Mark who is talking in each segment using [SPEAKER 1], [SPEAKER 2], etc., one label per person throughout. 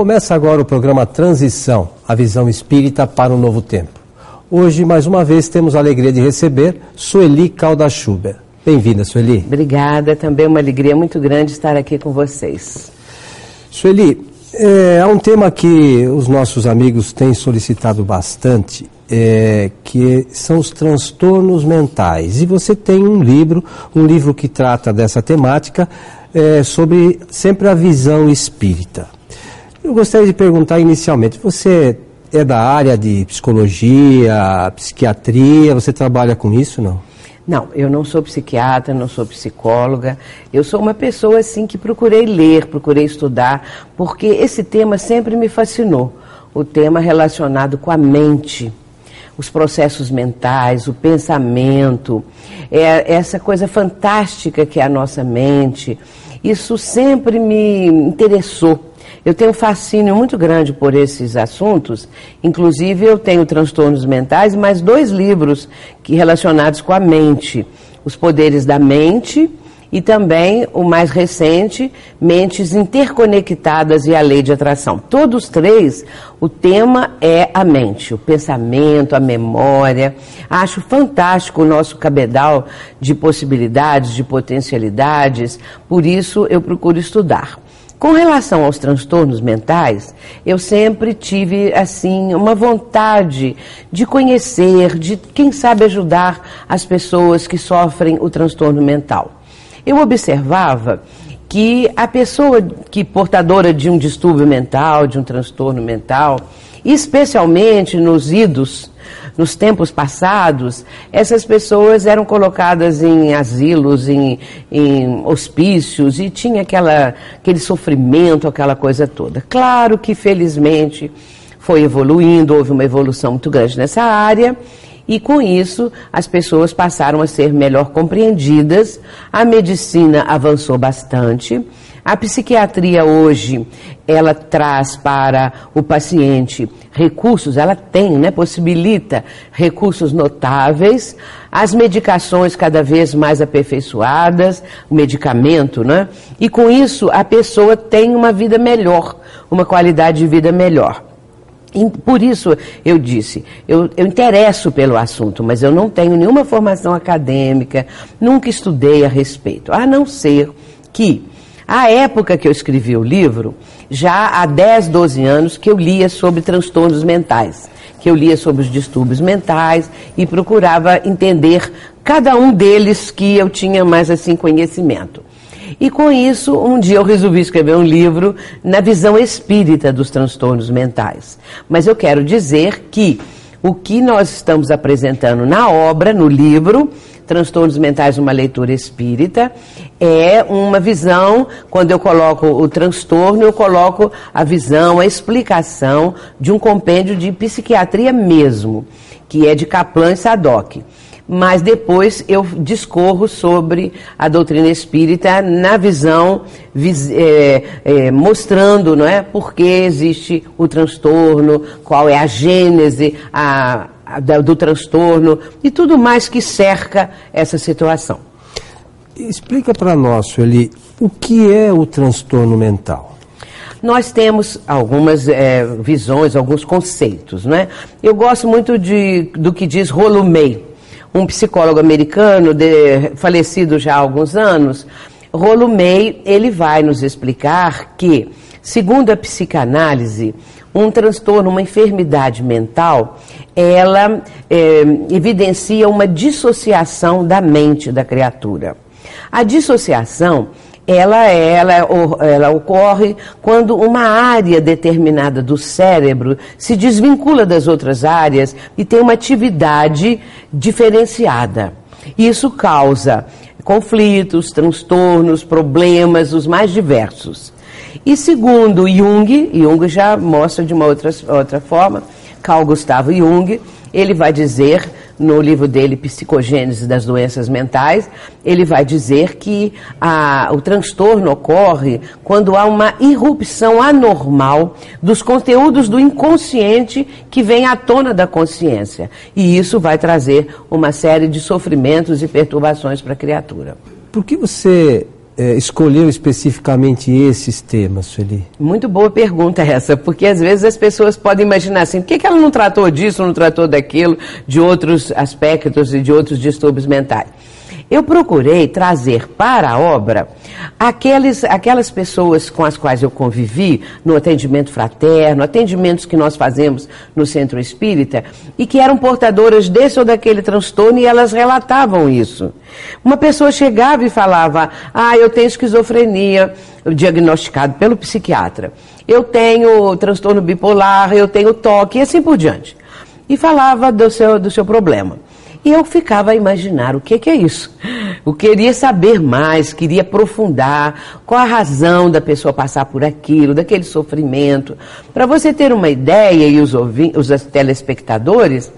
[SPEAKER 1] Começa agora o programa Transição, a visão espírita para um novo tempo. Hoje, mais uma vez, temos a alegria de receber Sueli Calda-Schuber. Bem-vinda, Sueli.
[SPEAKER 2] Obrigada, também uma alegria muito grande estar aqui com vocês.
[SPEAKER 1] Sueli, é, há um tema que os nossos amigos têm solicitado bastante, é, que são os transtornos mentais. E você tem um livro, um livro que trata dessa temática, é, sobre sempre a visão espírita. Eu gostaria de perguntar inicialmente, você é da área de psicologia, psiquiatria, você trabalha com isso, não?
[SPEAKER 2] Não, eu não sou psiquiatra, não sou psicóloga. Eu sou uma pessoa assim que procurei ler, procurei estudar, porque esse tema sempre me fascinou. O tema relacionado com a mente, os processos mentais, o pensamento, é essa coisa fantástica que é a nossa mente. Isso sempre me interessou. Eu tenho um fascínio muito grande por esses assuntos, inclusive eu tenho transtornos mentais, mais dois livros que relacionados com a mente, Os Poderes da Mente e também o mais recente, Mentes Interconectadas e a Lei de Atração. Todos três, o tema é a mente, o pensamento, a memória. Acho fantástico o nosso cabedal de possibilidades, de potencialidades, por isso eu procuro estudar. Com relação aos transtornos mentais, eu sempre tive assim uma vontade de conhecer, de quem sabe ajudar as pessoas que sofrem o transtorno mental. Eu observava que a pessoa que portadora de um distúrbio mental, de um transtorno mental, especialmente nos idos, nos tempos passados, essas pessoas eram colocadas em asilos, em, em hospícios e tinha aquela, aquele sofrimento, aquela coisa toda. Claro que, felizmente, foi evoluindo, houve uma evolução muito grande nessa área. E com isso, as pessoas passaram a ser melhor compreendidas, a medicina avançou bastante, a psiquiatria hoje, ela traz para o paciente recursos, ela tem, né, possibilita recursos notáveis, as medicações cada vez mais aperfeiçoadas, o medicamento, né? E com isso a pessoa tem uma vida melhor, uma qualidade de vida melhor. Por isso eu disse, eu, eu interesso pelo assunto, mas eu não tenho nenhuma formação acadêmica, nunca estudei a respeito, a não ser que a época que eu escrevi o livro, já há 10, 12 anos que eu lia sobre transtornos mentais, que eu lia sobre os distúrbios mentais e procurava entender cada um deles que eu tinha mais assim conhecimento. E com isso, um dia eu resolvi escrever um livro na visão espírita dos transtornos mentais. Mas eu quero dizer que o que nós estamos apresentando na obra, no livro, transtornos mentais numa leitura espírita, é uma visão, quando eu coloco o transtorno, eu coloco a visão, a explicação de um compêndio de psiquiatria mesmo, que é de Kaplan e Sadoc mas depois eu discorro sobre a doutrina espírita na visão é, é, mostrando não é, por que existe o transtorno, qual é a gênese a, a, do transtorno e tudo mais que cerca essa situação.
[SPEAKER 1] Explica para nós, Sueli, o que é o transtorno mental?
[SPEAKER 2] Nós temos algumas é, visões, alguns conceitos, não é? Eu gosto muito de, do que diz Rollo May, um psicólogo americano, de, falecido já há alguns anos, Rollo May, ele vai nos explicar que, segundo a psicanálise, um transtorno, uma enfermidade mental, ela é, evidencia uma dissociação da mente da criatura. A dissociação ela, é, ela, ela ocorre quando uma área determinada do cérebro se desvincula das outras áreas e tem uma atividade diferenciada. Isso causa conflitos, transtornos, problemas, os mais diversos. E segundo Jung, Jung já mostra de uma outra, outra forma, Carl Gustavo Jung, ele vai dizer no livro dele, Psicogênese das Doenças Mentais, ele vai dizer que a, o transtorno ocorre quando há uma irrupção anormal dos conteúdos do inconsciente que vem à tona da consciência. E isso vai trazer uma série de sofrimentos e perturbações para a criatura.
[SPEAKER 1] Por que você é, escolheu especificamente esses temas, Sueli?
[SPEAKER 2] Muito boa pergunta essa, porque às vezes as pessoas podem imaginar assim, por que, que ela não tratou disso, não tratou daquilo, de outros aspectos e de outros distúrbios mentais? Eu procurei trazer para a obra aqueles, aquelas pessoas com as quais eu convivi no atendimento fraterno, atendimentos que nós fazemos no centro espírita, e que eram portadoras desse ou daquele transtorno e elas relatavam isso. Uma pessoa chegava e falava: Ah, eu tenho esquizofrenia, diagnosticado pelo psiquiatra. Eu tenho transtorno bipolar, eu tenho toque e assim por diante. E falava do seu, do seu problema. E eu ficava a imaginar o que, que é isso. Eu queria saber mais, queria aprofundar qual a razão da pessoa passar por aquilo, daquele sofrimento. Para você ter uma ideia, e os, os telespectadores,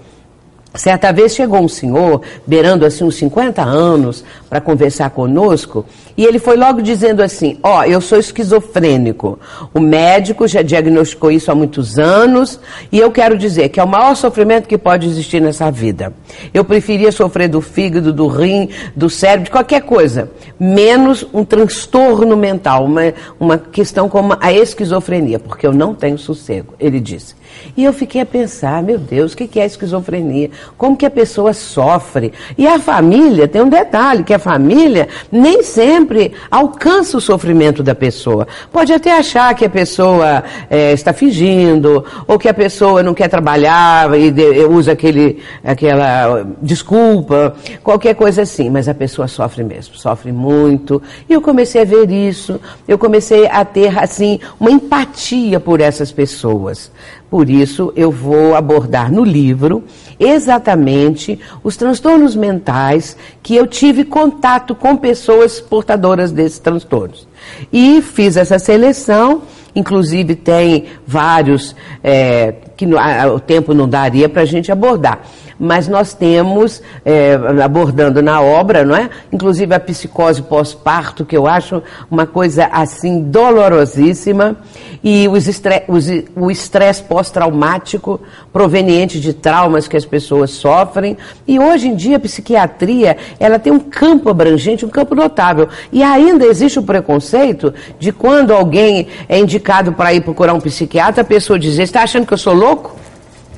[SPEAKER 2] Certa vez chegou um senhor, beirando assim uns 50 anos, para conversar conosco, e ele foi logo dizendo assim: Ó, oh, eu sou esquizofrênico. O médico já diagnosticou isso há muitos anos, e eu quero dizer que é o maior sofrimento que pode existir nessa vida. Eu preferia sofrer do fígado, do rim, do cérebro, de qualquer coisa, menos um transtorno mental, uma, uma questão como a esquizofrenia, porque eu não tenho sossego, ele disse. E eu fiquei a pensar, meu Deus, o que é esquizofrenia? Como que a pessoa sofre? E a família, tem um detalhe, que a família nem sempre alcança o sofrimento da pessoa. Pode até achar que a pessoa é, está fingindo, ou que a pessoa não quer trabalhar e usa aquele, aquela desculpa, qualquer coisa assim. Mas a pessoa sofre mesmo, sofre muito. E eu comecei a ver isso, eu comecei a ter, assim, uma empatia por essas pessoas. Por isso, eu vou abordar no livro exatamente os transtornos mentais que eu tive contato com pessoas portadoras desses transtornos. E fiz essa seleção, inclusive tem vários é, que a, o tempo não daria para a gente abordar mas nós temos, é, abordando na obra, não é? Inclusive a psicose pós-parto, que eu acho uma coisa assim dolorosíssima, e o estresse pós-traumático proveniente de traumas que as pessoas sofrem. E hoje em dia a psiquiatria, ela tem um campo abrangente, um campo notável. E ainda existe o preconceito de quando alguém é indicado para ir procurar um psiquiatra, a pessoa dizer, está achando que eu sou louco?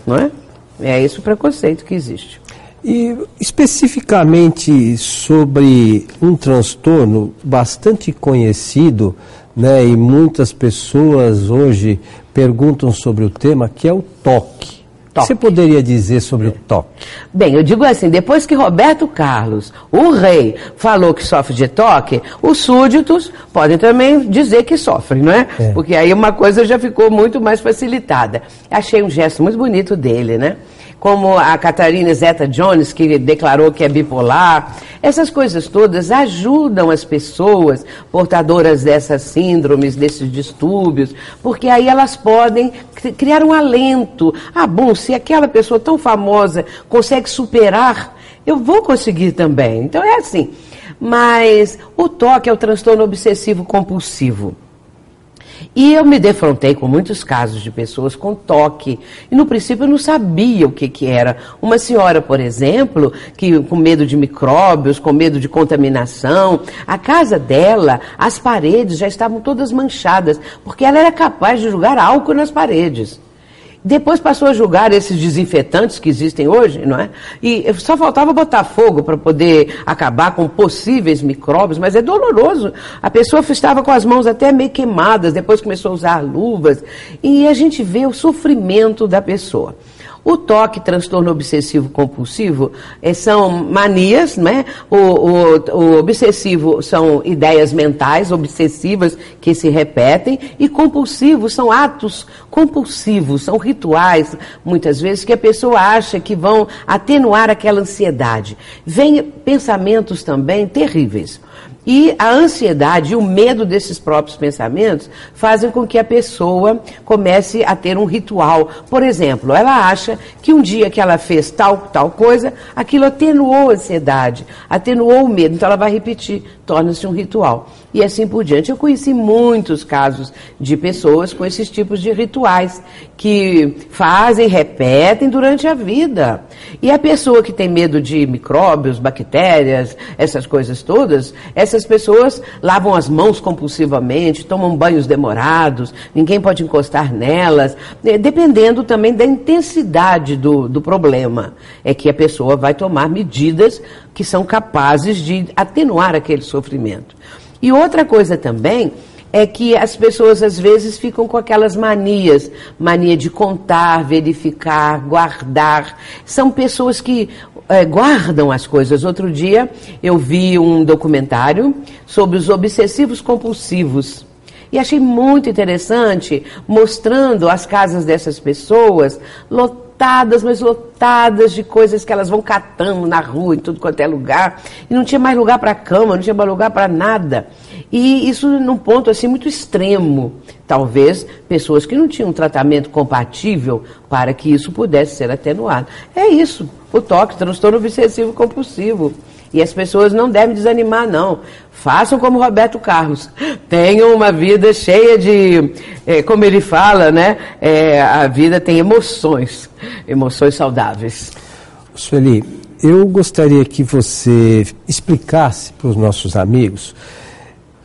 [SPEAKER 2] Não é? É esse o preconceito que existe.
[SPEAKER 1] E especificamente sobre um transtorno bastante conhecido, né, e muitas pessoas hoje perguntam sobre o tema, que é o toque. O que você poderia dizer sobre o toque?
[SPEAKER 2] Bem, eu digo assim, depois que Roberto Carlos, o rei, falou que sofre de toque, os súditos podem também dizer que sofrem, não é? é? Porque aí uma coisa já ficou muito mais facilitada. Achei um gesto muito bonito dele, né? Como a Catarina Zeta Jones, que declarou que é bipolar. Essas coisas todas ajudam as pessoas portadoras dessas síndromes, desses distúrbios, porque aí elas podem criar um alento. Ah, bom, se aquela pessoa tão famosa consegue superar, eu vou conseguir também. Então é assim. Mas o toque é o transtorno obsessivo compulsivo. E eu me defrontei com muitos casos de pessoas com toque. E no princípio eu não sabia o que, que era. Uma senhora, por exemplo, que com medo de micróbios, com medo de contaminação, a casa dela, as paredes já estavam todas manchadas, porque ela era capaz de jogar álcool nas paredes. Depois passou a julgar esses desinfetantes que existem hoje, não é? E só faltava botar fogo para poder acabar com possíveis micróbios, mas é doloroso. A pessoa estava com as mãos até meio queimadas, depois começou a usar luvas, e a gente vê o sofrimento da pessoa. O toque, transtorno obsessivo compulsivo, é, são manias, né? O, o, o, obsessivo são ideias mentais obsessivas que se repetem, e compulsivos são atos compulsivos, são rituais, muitas vezes, que a pessoa acha que vão atenuar aquela ansiedade. Vem pensamentos também terríveis. E a ansiedade e o medo desses próprios pensamentos fazem com que a pessoa comece a ter um ritual. Por exemplo, ela acha que um dia que ela fez tal, tal coisa, aquilo atenuou a ansiedade, atenuou o medo. Então ela vai repetir, torna-se um ritual. E assim por diante. Eu conheci muitos casos de pessoas com esses tipos de rituais que fazem, repetem durante a vida. E a pessoa que tem medo de micróbios, bactérias, essas coisas todas, essas pessoas lavam as mãos compulsivamente, tomam banhos demorados, ninguém pode encostar nelas, né, dependendo também da intensidade do, do problema. É que a pessoa vai tomar medidas que são capazes de atenuar aquele sofrimento. E outra coisa também é que as pessoas às vezes ficam com aquelas manias, mania de contar, verificar, guardar. São pessoas que é, guardam as coisas. Outro dia eu vi um documentário sobre os obsessivos compulsivos. E achei muito interessante, mostrando as casas dessas pessoas lotadas, mas lotadas de coisas que elas vão catando na rua, em tudo quanto é lugar. E não tinha mais lugar para cama, não tinha mais lugar para nada. E isso num ponto assim muito extremo. Talvez pessoas que não tinham um tratamento compatível para que isso pudesse ser atenuado. É isso, o toque, transtorno obsessivo compulsivo. E as pessoas não devem desanimar, não. Façam como Roberto Carlos. Tenham uma vida cheia de, é, como ele fala, né? É, a vida tem emoções, emoções saudáveis.
[SPEAKER 1] Sueli, eu gostaria que você explicasse para os nossos amigos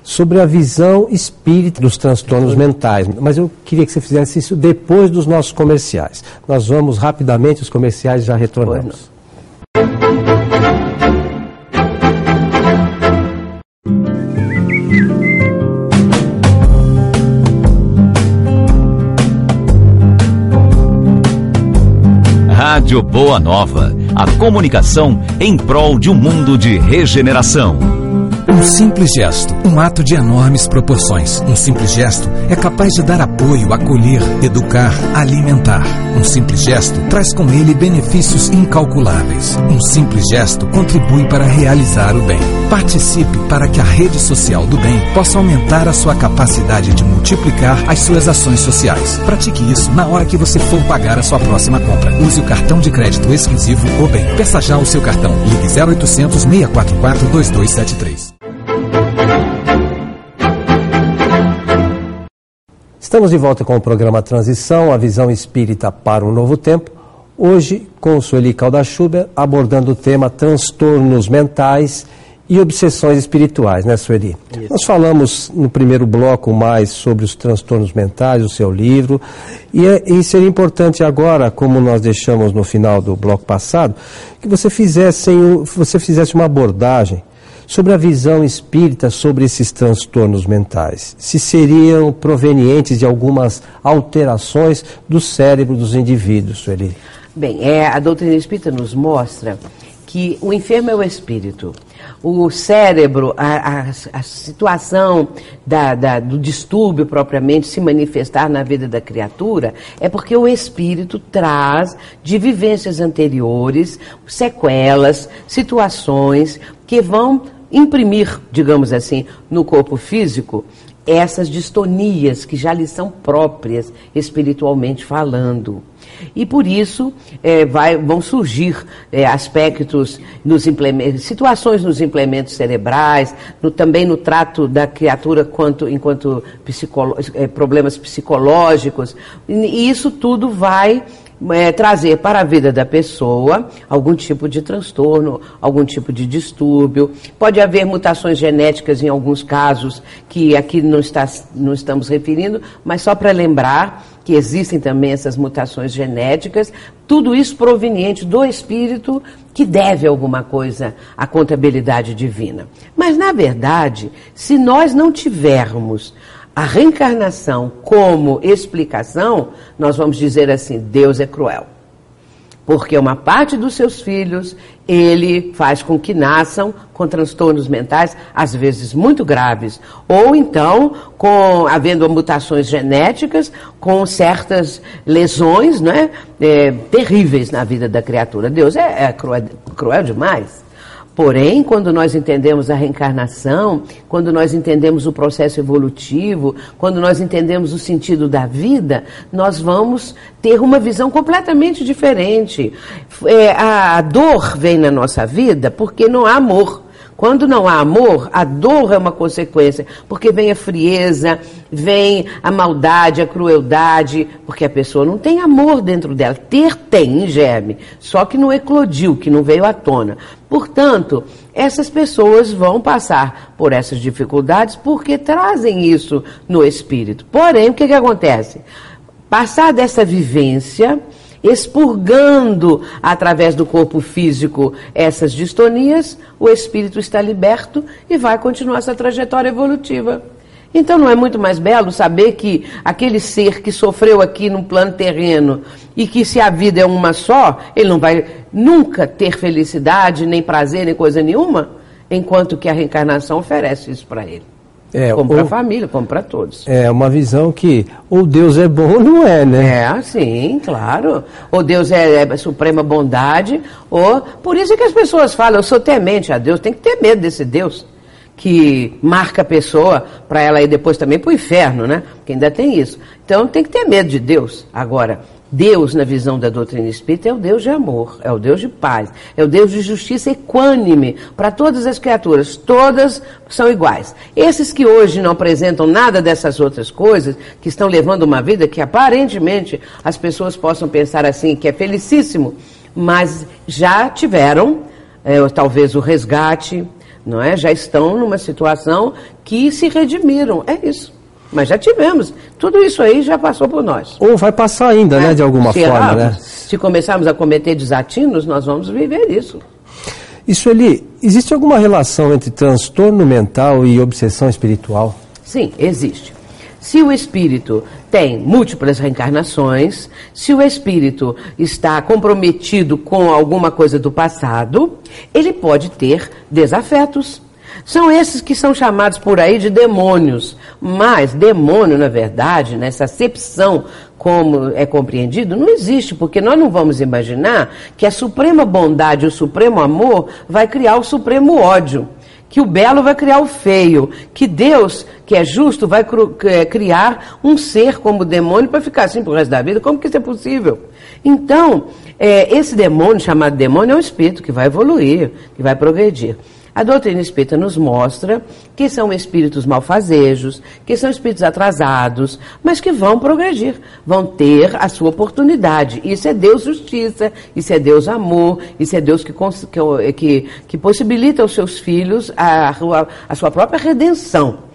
[SPEAKER 1] sobre a visão espírita dos transtornos mentais. Mas eu queria que você fizesse isso depois dos nossos comerciais. Nós vamos rapidamente, os comerciais já retornamos.
[SPEAKER 3] Rádio Boa Nova, a comunicação em prol de um mundo de regeneração.
[SPEAKER 4] Um simples gesto, um ato de enormes proporções. Um simples gesto é capaz de dar apoio, acolher, educar, alimentar. Um simples gesto traz com ele benefícios incalculáveis. Um simples gesto contribui para realizar o bem. Participe para que a rede social do bem possa aumentar a sua capacidade de multiplicar as suas ações sociais. Pratique isso na hora que você for pagar a sua próxima compra. Use o cartão de crédito exclusivo O Bem. Peça já o seu cartão. Ligue 0800 644 2273.
[SPEAKER 1] Estamos de volta com o programa Transição, a visão espírita para um novo tempo. Hoje, com Sueli Caldachuber, abordando o tema transtornos mentais e obsessões espirituais, né, Sueli? Isso. Nós falamos no primeiro bloco mais sobre os transtornos mentais, o seu livro, e, é, e seria importante agora, como nós deixamos no final do bloco passado, que você fizesse, você fizesse uma abordagem sobre a visão espírita sobre esses transtornos mentais. Se seriam provenientes de algumas alterações do cérebro dos indivíduos, Sueli?
[SPEAKER 2] Bem, é, a doutrina espírita nos mostra que o enfermo é o espírito. O cérebro, a, a, a situação da, da, do distúrbio propriamente se manifestar na vida da criatura é porque o espírito traz de vivências anteriores sequelas, situações que vão imprimir, digamos assim, no corpo físico essas distonias que já lhe são próprias espiritualmente falando. E por isso é, vai, vão surgir é, aspectos nos situações nos implementos cerebrais, no, também no trato da criatura quanto, enquanto psicolo, é, problemas psicológicos. E isso tudo vai é, trazer para a vida da pessoa algum tipo de transtorno, algum tipo de distúrbio. Pode haver mutações genéticas em alguns casos, que aqui não, está, não estamos referindo, mas só para lembrar que existem também essas mutações genéticas, tudo isso proveniente do espírito que deve alguma coisa à contabilidade divina. Mas, na verdade, se nós não tivermos a reencarnação como explicação, nós vamos dizer assim: Deus é cruel. Porque uma parte dos seus filhos, ele faz com que nasçam com transtornos mentais, às vezes muito graves, ou então com havendo mutações genéticas, com certas lesões né, é, terríveis na vida da criatura. Deus é, é cruel, cruel demais. Porém, quando nós entendemos a reencarnação, quando nós entendemos o processo evolutivo, quando nós entendemos o sentido da vida, nós vamos ter uma visão completamente diferente. É, a dor vem na nossa vida porque não há amor. Quando não há amor, a dor é uma consequência, porque vem a frieza, vem a maldade, a crueldade, porque a pessoa não tem amor dentro dela. Ter tem em germe, só que não eclodiu, que não veio à tona. Portanto, essas pessoas vão passar por essas dificuldades porque trazem isso no espírito. Porém, o que, que acontece? Passar dessa vivência, expurgando através do corpo físico essas distonias, o espírito está liberto e vai continuar essa trajetória evolutiva. Então não é muito mais belo saber que aquele ser que sofreu aqui no plano terreno e que se a vida é uma só, ele não vai nunca ter felicidade, nem prazer, nem coisa nenhuma, enquanto que a reencarnação oferece isso para ele. É, como para a família, como para todos.
[SPEAKER 1] É uma visão que ou Deus é bom ou não é, né?
[SPEAKER 2] É, sim, claro. Ou Deus é, é suprema bondade, ou. Por isso é que as pessoas falam, eu sou temente a Deus, tem que ter medo desse Deus que marca a pessoa para ela ir depois também para o inferno, né? Porque ainda tem isso. Então tem que ter medo de Deus. Agora, Deus, na visão da doutrina espírita, é o Deus de amor, é o Deus de paz, é o Deus de justiça equânime para todas as criaturas, todas são iguais. Esses que hoje não apresentam nada dessas outras coisas, que estão levando uma vida que aparentemente as pessoas possam pensar assim, que é felicíssimo, mas já tiveram é, talvez o resgate, não é? Já estão numa situação que se redimiram, é isso. Mas já tivemos. Tudo isso aí já passou por nós.
[SPEAKER 1] Ou vai passar ainda, é, né, de alguma se forma, né?
[SPEAKER 2] Se começarmos a cometer desatinos, nós vamos viver isso.
[SPEAKER 1] Isso ali, existe alguma relação entre transtorno mental e obsessão espiritual?
[SPEAKER 2] Sim, existe. Se o espírito tem múltiplas reencarnações, se o espírito está comprometido com alguma coisa do passado, ele pode ter desafetos são esses que são chamados por aí de demônios. Mas demônio, na verdade, nessa acepção como é compreendido, não existe, porque nós não vamos imaginar que a suprema bondade, o supremo amor, vai criar o supremo ódio. Que o belo vai criar o feio, que Deus, que é justo, vai é, criar um ser como demônio para ficar assim pro resto da vida. Como que isso é possível? Então, é, esse demônio, chamado demônio, é um espírito que vai evoluir, que vai progredir. A doutrina espírita nos mostra que são espíritos malfazejos, que são espíritos atrasados, mas que vão progredir, vão ter a sua oportunidade. Isso é Deus justiça, isso é Deus amor, isso é Deus que, que, que possibilita aos seus filhos a, a, a sua própria redenção.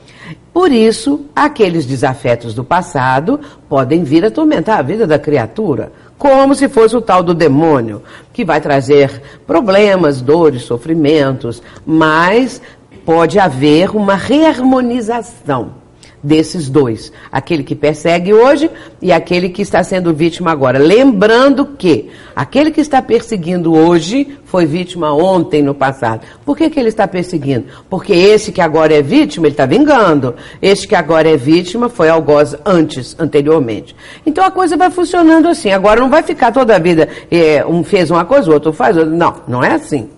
[SPEAKER 2] Por isso, aqueles desafetos do passado podem vir a atormentar a vida da criatura como se fosse o tal do demônio, que vai trazer problemas, dores, sofrimentos, mas pode haver uma reharmonização desses dois, aquele que persegue hoje e aquele que está sendo vítima agora. Lembrando que aquele que está perseguindo hoje foi vítima ontem no passado. Por que, que ele está perseguindo? Porque esse que agora é vítima, ele está vingando. Este que agora é vítima foi algoz antes, anteriormente. Então a coisa vai funcionando assim. Agora não vai ficar toda a vida, é, um fez uma coisa, o outro faz outra. Não, não é assim.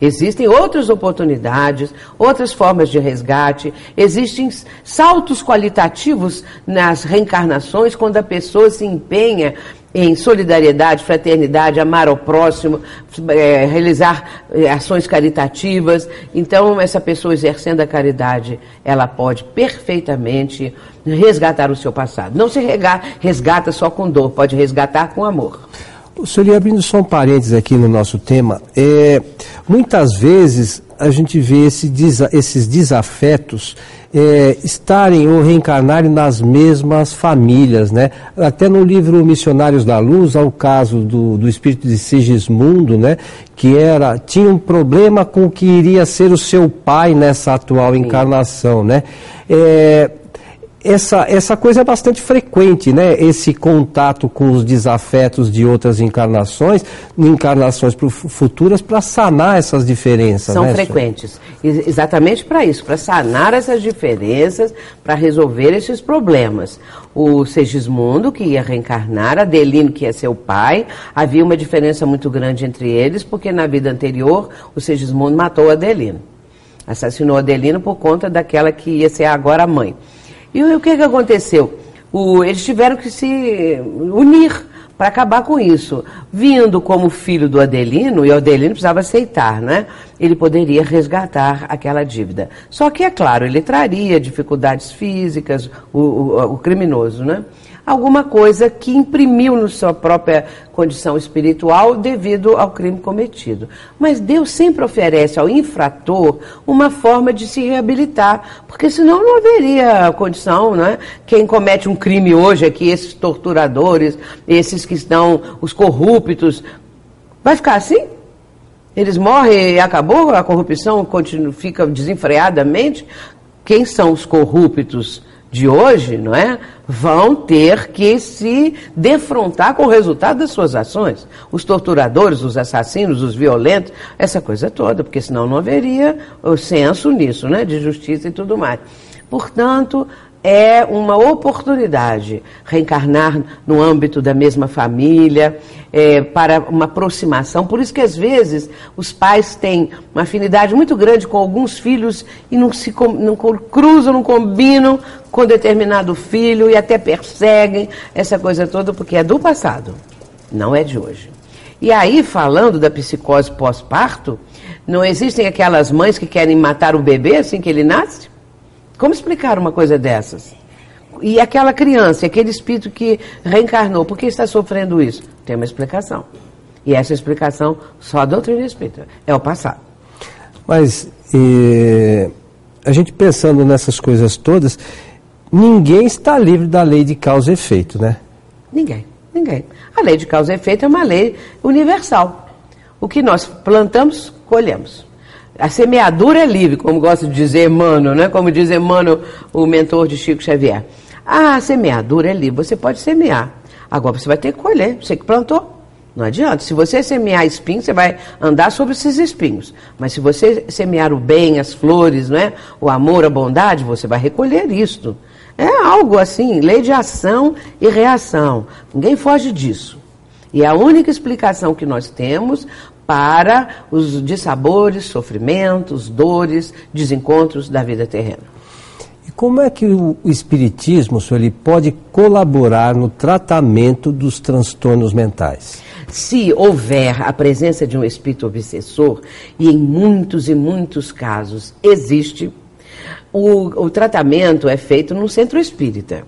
[SPEAKER 2] Existem outras oportunidades, outras formas de resgate, existem saltos qualitativos nas reencarnações quando a pessoa se empenha em solidariedade, fraternidade, amar ao próximo, é, realizar é, ações caritativas. Então, essa pessoa exercendo a caridade, ela pode perfeitamente resgatar o seu passado. Não se resgata só com dor, pode resgatar com amor.
[SPEAKER 1] O senhor, abrindo só um parênteses aqui no nosso tema, é, muitas vezes a gente vê esse, esses desafetos é, estarem ou reencarnarem nas mesmas famílias, né? Até no livro Missionários da Luz, há o caso do, do espírito de Sigismundo, né? Que era, tinha um problema com o que iria ser o seu pai nessa atual encarnação, né? É, essa, essa coisa é bastante frequente, né? Esse contato com os desafetos de outras encarnações, encarnações futuras, para sanar essas diferenças.
[SPEAKER 2] São
[SPEAKER 1] né,
[SPEAKER 2] frequentes. Exatamente para isso, para sanar essas diferenças, para resolver esses problemas. O Segismundo, que ia reencarnar, Adelino, que ser o pai, havia uma diferença muito grande entre eles, porque na vida anterior o Segismundo matou Adelino. Assassinou Adelino por conta daquela que ia ser agora a mãe. E o que, que aconteceu? O, eles tiveram que se unir para acabar com isso. Vindo como filho do Adelino, e o Adelino precisava aceitar, né? Ele poderia resgatar aquela dívida. Só que, é claro, ele traria dificuldades físicas, o, o, o criminoso, né? Alguma coisa que imprimiu na sua própria condição espiritual devido ao crime cometido. Mas Deus sempre oferece ao infrator uma forma de se reabilitar, porque senão não haveria condição, né? Quem comete um crime hoje aqui, esses torturadores, esses que estão, os corruptos, vai ficar assim? Eles morrem e acabou, a corrupção continua, fica desenfreadamente. Quem são os corruptos? De hoje, não é? Vão ter que se defrontar com o resultado das suas ações. Os torturadores, os assassinos, os violentos, essa coisa toda, porque senão não haveria o senso nisso, né? De justiça e tudo mais. Portanto, é uma oportunidade reencarnar no âmbito da mesma família, é, para uma aproximação. Por isso que às vezes os pais têm uma afinidade muito grande com alguns filhos e não se não cruzam, não combinam com determinado filho e até perseguem essa coisa toda porque é do passado, não é de hoje. E aí, falando da psicose pós-parto, não existem aquelas mães que querem matar o bebê assim que ele nasce? Como explicar uma coisa dessas? E aquela criança, aquele espírito que reencarnou, por que está sofrendo isso? Tem uma explicação. E essa explicação só a doutrina espírita. É o passado.
[SPEAKER 1] Mas e, a gente pensando nessas coisas todas, ninguém está livre da lei de causa e efeito, né?
[SPEAKER 2] Ninguém, ninguém. A lei de causa e efeito é uma lei universal. O que nós plantamos, colhemos. A semeadura é livre, como gosta de dizer Emmanuel, né? Como diz Emmanuel, o mentor de Chico Xavier. A semeadura é livre, você pode semear. Agora você vai ter que colher, você que plantou. Não adianta. Se você semear espinhos, você vai andar sobre esses espinhos. Mas se você semear o bem, as flores, não é? o amor, a bondade, você vai recolher isto. É algo assim, lei de ação e reação. Ninguém foge disso. E a única explicação que nós temos para os dissabores, sofrimentos, dores, desencontros da vida terrena.
[SPEAKER 1] E como é que o Espiritismo, senhor, ele pode colaborar no tratamento dos transtornos mentais?
[SPEAKER 2] Se houver a presença de um espírito obsessor, e em muitos e muitos casos existe, o, o tratamento é feito num centro espírita.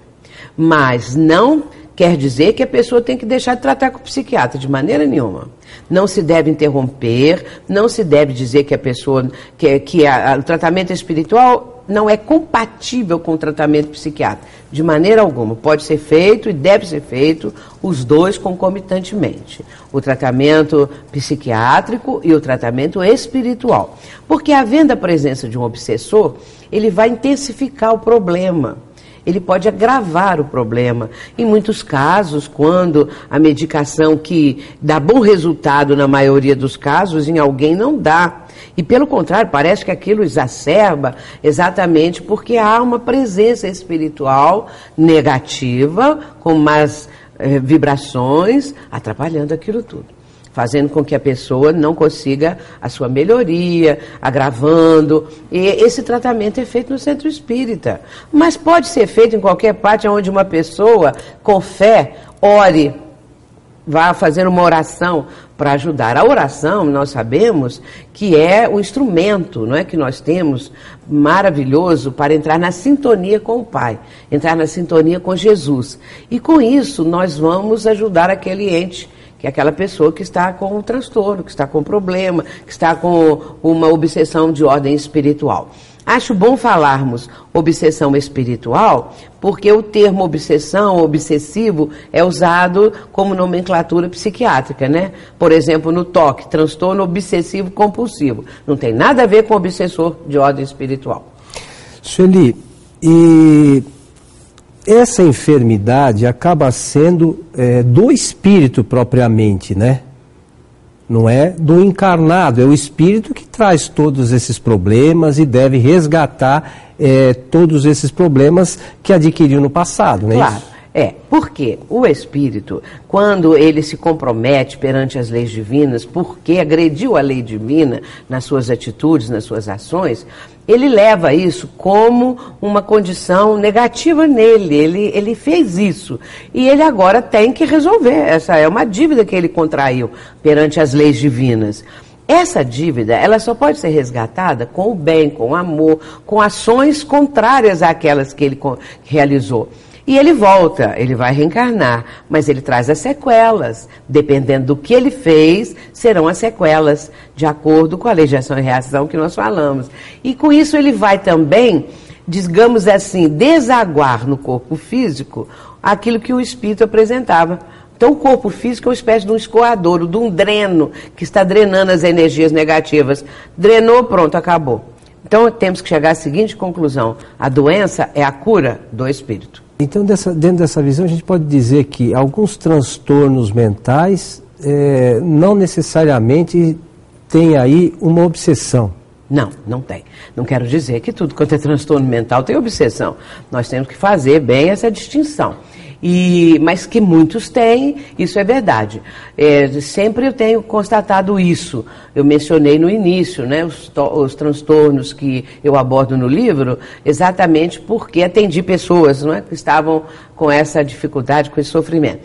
[SPEAKER 2] Mas não quer dizer que a pessoa tem que deixar de tratar com o psiquiatra, de maneira nenhuma. Não se deve interromper, não se deve dizer que a pessoa, que, que a, a, o tratamento espiritual não é compatível com o tratamento psiquiátrico. De maneira alguma. Pode ser feito e deve ser feito os dois concomitantemente. O tratamento psiquiátrico e o tratamento espiritual. Porque havendo a presença de um obsessor, ele vai intensificar o problema ele pode agravar o problema. Em muitos casos, quando a medicação que dá bom resultado na maioria dos casos, em alguém não dá. E pelo contrário, parece que aquilo exacerba exatamente porque há uma presença espiritual negativa, com más eh, vibrações, atrapalhando aquilo tudo fazendo com que a pessoa não consiga a sua melhoria, agravando. E esse tratamento é feito no centro espírita. Mas pode ser feito em qualquer parte onde uma pessoa, com fé, ore, vá fazer uma oração para ajudar. A oração, nós sabemos que é o instrumento não é, que nós temos maravilhoso para entrar na sintonia com o Pai, entrar na sintonia com Jesus. E com isso nós vamos ajudar aquele ente que é aquela pessoa que está com um transtorno, que está com um problema, que está com uma obsessão de ordem espiritual. Acho bom falarmos obsessão espiritual, porque o termo obsessão, obsessivo, é usado como nomenclatura psiquiátrica, né? Por exemplo, no toque, transtorno obsessivo compulsivo. Não tem nada a ver com obsessor de ordem espiritual.
[SPEAKER 1] Sueli, e essa enfermidade acaba sendo é, do espírito propriamente, né? Não é do encarnado, é o espírito que traz todos esses problemas e deve resgatar é, todos esses problemas que adquiriu no passado, não é
[SPEAKER 2] claro.
[SPEAKER 1] isso?
[SPEAKER 2] É, porque o espírito, quando ele se compromete perante as leis divinas, porque agrediu a lei divina nas suas atitudes, nas suas ações, ele leva isso como uma condição negativa nele. Ele, ele fez isso. E ele agora tem que resolver. Essa é uma dívida que ele contraiu perante as leis divinas. Essa dívida, ela só pode ser resgatada com o bem, com o amor, com ações contrárias àquelas que ele realizou. E ele volta, ele vai reencarnar, mas ele traz as sequelas. Dependendo do que ele fez, serão as sequelas, de acordo com a lei de ação e reação que nós falamos. E com isso ele vai também, digamos assim, desaguar no corpo físico aquilo que o espírito apresentava. Então, o corpo físico é uma espécie de um escoadouro, de um dreno, que está drenando as energias negativas. Drenou, pronto, acabou. Então, temos que chegar à seguinte conclusão: a doença é a cura do espírito.
[SPEAKER 1] Então, dessa, dentro dessa visão, a gente pode dizer que alguns transtornos mentais é, não necessariamente têm aí uma obsessão.
[SPEAKER 2] Não, não tem. Não quero dizer que tudo quanto é transtorno mental tem obsessão. Nós temos que fazer bem essa distinção. E, mas que muitos têm, isso é verdade. É, sempre eu tenho constatado isso. Eu mencionei no início né, os, os, transtornos que eu abordo no livro, exatamente porque atendi pessoas não é, que estavam com essa dificuldade, com esse sofrimento.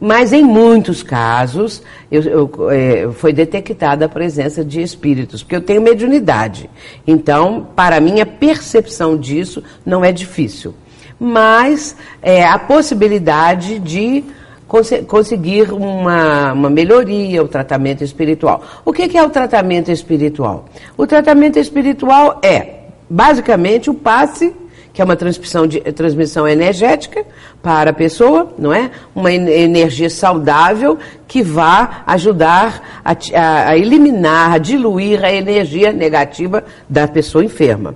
[SPEAKER 2] Mas em muitos casos eu, eu, é, foi detectada a presença de espíritos, porque eu tenho mediunidade. Então, para mim, a percepção disso não é difícil mas é, a possibilidade de cons conseguir uma, uma melhoria, o tratamento espiritual. O que, que é o tratamento espiritual? O tratamento espiritual é, basicamente, o passe que é uma transmissão, de, transmissão energética para a pessoa, não é? Uma energia saudável que vá ajudar a, a, a eliminar, a diluir a energia negativa da pessoa enferma.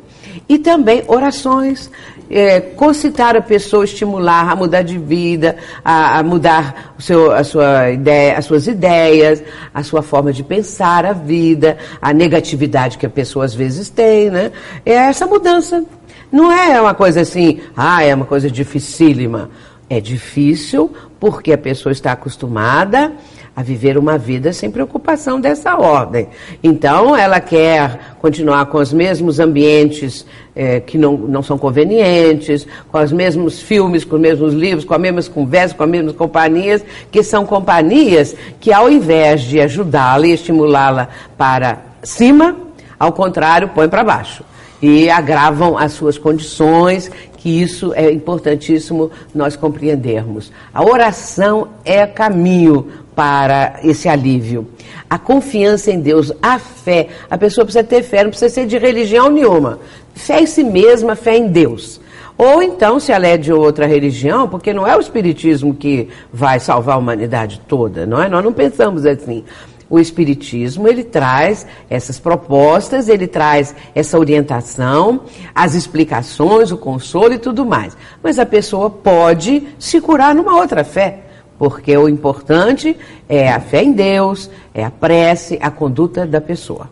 [SPEAKER 2] E também orações, é, concitar a pessoa, estimular a mudar de vida, a, a mudar seu, a sua ideia, as suas ideias, a sua forma de pensar a vida, a negatividade que a pessoa às vezes tem, né? É essa mudança. Não é uma coisa assim, ah, é uma coisa dificílima. É difícil porque a pessoa está acostumada a viver uma vida sem preocupação dessa ordem. Então, ela quer continuar com os mesmos ambientes é, que não, não são convenientes, com os mesmos filmes, com os mesmos livros, com as mesmas conversas, com as mesmas companhias, que são companhias que, ao invés de ajudá-la e estimulá-la para cima, ao contrário, põe para baixo. E agravam as suas condições, que isso é importantíssimo nós compreendermos. A oração é caminho para esse alívio. A confiança em Deus, a fé. A pessoa precisa ter fé, não precisa ser de religião nenhuma. Fé em si mesma, fé em Deus. Ou então, se ela é de outra religião, porque não é o Espiritismo que vai salvar a humanidade toda, não é? Nós não pensamos assim. O Espiritismo, ele traz essas propostas, ele traz essa orientação, as explicações, o consolo e tudo mais. Mas a pessoa pode se curar numa outra fé porque o importante é a fé em Deus, é a prece, a conduta da pessoa.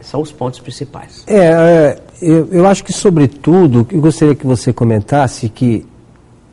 [SPEAKER 2] São os pontos principais.
[SPEAKER 1] É, é eu, eu acho que, sobretudo, eu gostaria que você comentasse que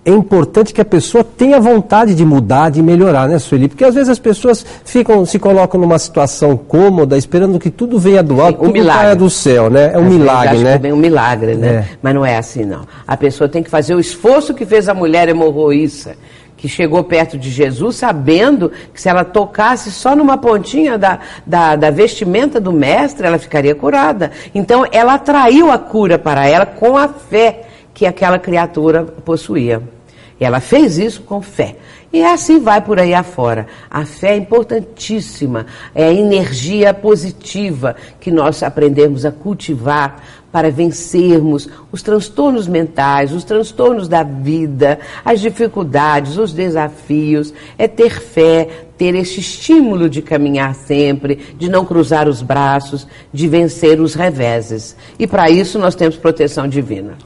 [SPEAKER 1] é importante que a pessoa tenha vontade de mudar, de melhorar, né, Sueli? Porque às vezes as pessoas ficam, se colocam numa situação cômoda, esperando que tudo venha do alto, Sim, tudo milagre. caia do céu, né? É um às milagre, né?
[SPEAKER 2] Vem um milagre, né? É. Mas não é assim, não. A pessoa tem que fazer o esforço que fez a mulher hemorroíça que chegou perto de Jesus sabendo que se ela tocasse só numa pontinha da, da, da, vestimenta do mestre, ela ficaria curada. Então ela atraiu a cura para ela com a fé que aquela criatura possuía. Ela fez isso com fé. E assim vai por aí afora. A fé é importantíssima, é a energia positiva que nós aprendemos a cultivar para vencermos os transtornos mentais, os transtornos da vida, as dificuldades, os desafios. É ter fé, ter esse estímulo de caminhar sempre, de não cruzar os braços, de vencer os reveses. E para isso nós temos proteção divina.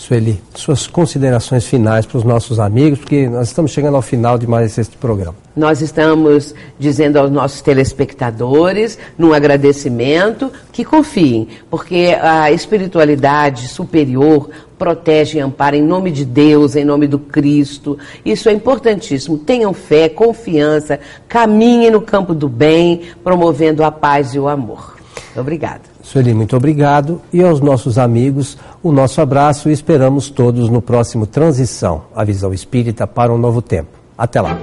[SPEAKER 1] Sueli, suas considerações finais para os nossos amigos, porque nós estamos chegando ao final de mais este programa.
[SPEAKER 2] Nós estamos dizendo aos nossos telespectadores, num agradecimento, que confiem, porque a espiritualidade superior protege e ampara em nome de Deus, em nome do Cristo. Isso é importantíssimo. Tenham fé, confiança, caminhem no campo do bem, promovendo a paz e o amor. Obrigada.
[SPEAKER 1] Sueli, muito obrigado. E aos nossos amigos, o nosso abraço e esperamos todos no próximo Transição, a visão espírita para um novo tempo. Até lá.